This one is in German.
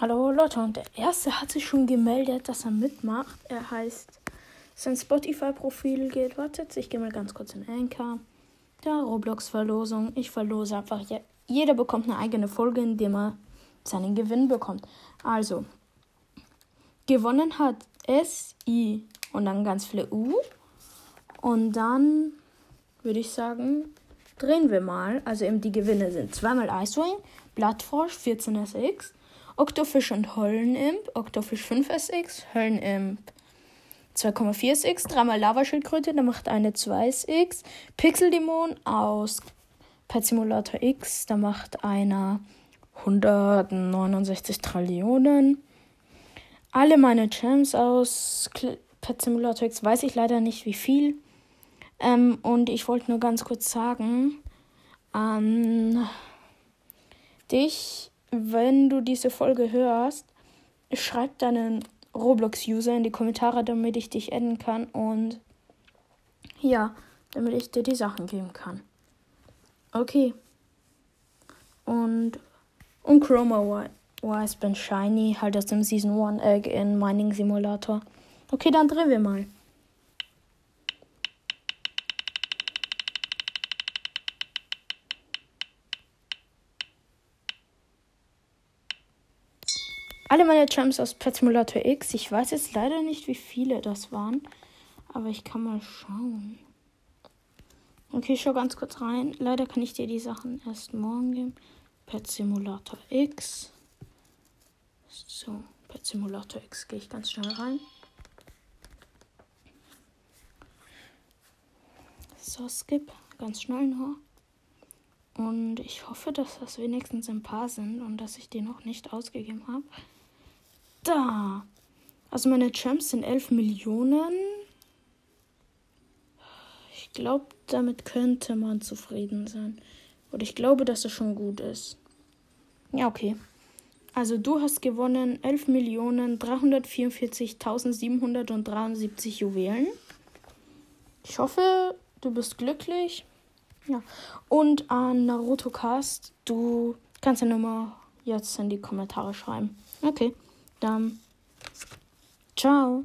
Hallo Leute, und der erste hat sich schon gemeldet, dass er mitmacht. Er heißt, sein Spotify-Profil geht, wartet, ich gehe mal ganz kurz in Anchor. Da, Roblox-Verlosung. Ich verlose einfach, ja, jeder bekommt eine eigene Folge, in der man seinen Gewinn bekommt. Also, gewonnen hat S, I und dann ganz viele U. Und dann würde ich sagen, drehen wir mal. Also eben die Gewinne sind zweimal Icewing, Bloodforce 14SX, Octofish und Höllenimp, Octofish 5SX, Höllenimp 2,4SX, dreimal Lavaschildkröte, der macht eine 2SX, Pixeldämon aus Pet Simulator X, da macht einer 169 Trillionen. Alle meine Gems aus Pet Simulator X weiß ich leider nicht wie viel. Ähm, und ich wollte nur ganz kurz sagen an dich, wenn du diese Folge hörst, schreib deinen Roblox-User in die Kommentare, damit ich dich adden kann und ja, damit ich dir die Sachen geben kann. Okay. Und, und Chroma Wise bin Shiny, halt aus dem Season 1 Egg in Mining Simulator. Okay, dann drehen wir mal. Alle meine Jumps aus Pet Simulator X. Ich weiß jetzt leider nicht, wie viele das waren. Aber ich kann mal schauen. Okay, ich schau ganz kurz rein. Leider kann ich dir die Sachen erst morgen geben. Pet Simulator X. So, Pet Simulator X gehe ich ganz schnell rein. So, skip. Ganz schnell nur. Und ich hoffe, dass das wenigstens ein paar sind und dass ich die noch nicht ausgegeben habe. Da. Also meine Champs sind 11 Millionen. Ich glaube, damit könnte man zufrieden sein. Und ich glaube, dass das schon gut ist. Ja, okay. Also du hast gewonnen 11.344.773 Juwelen. Ich hoffe, du bist glücklich. Ja. Und an Naruto Cast, du kannst ja Nummer jetzt in die Kommentare schreiben. Okay. Dann ciao.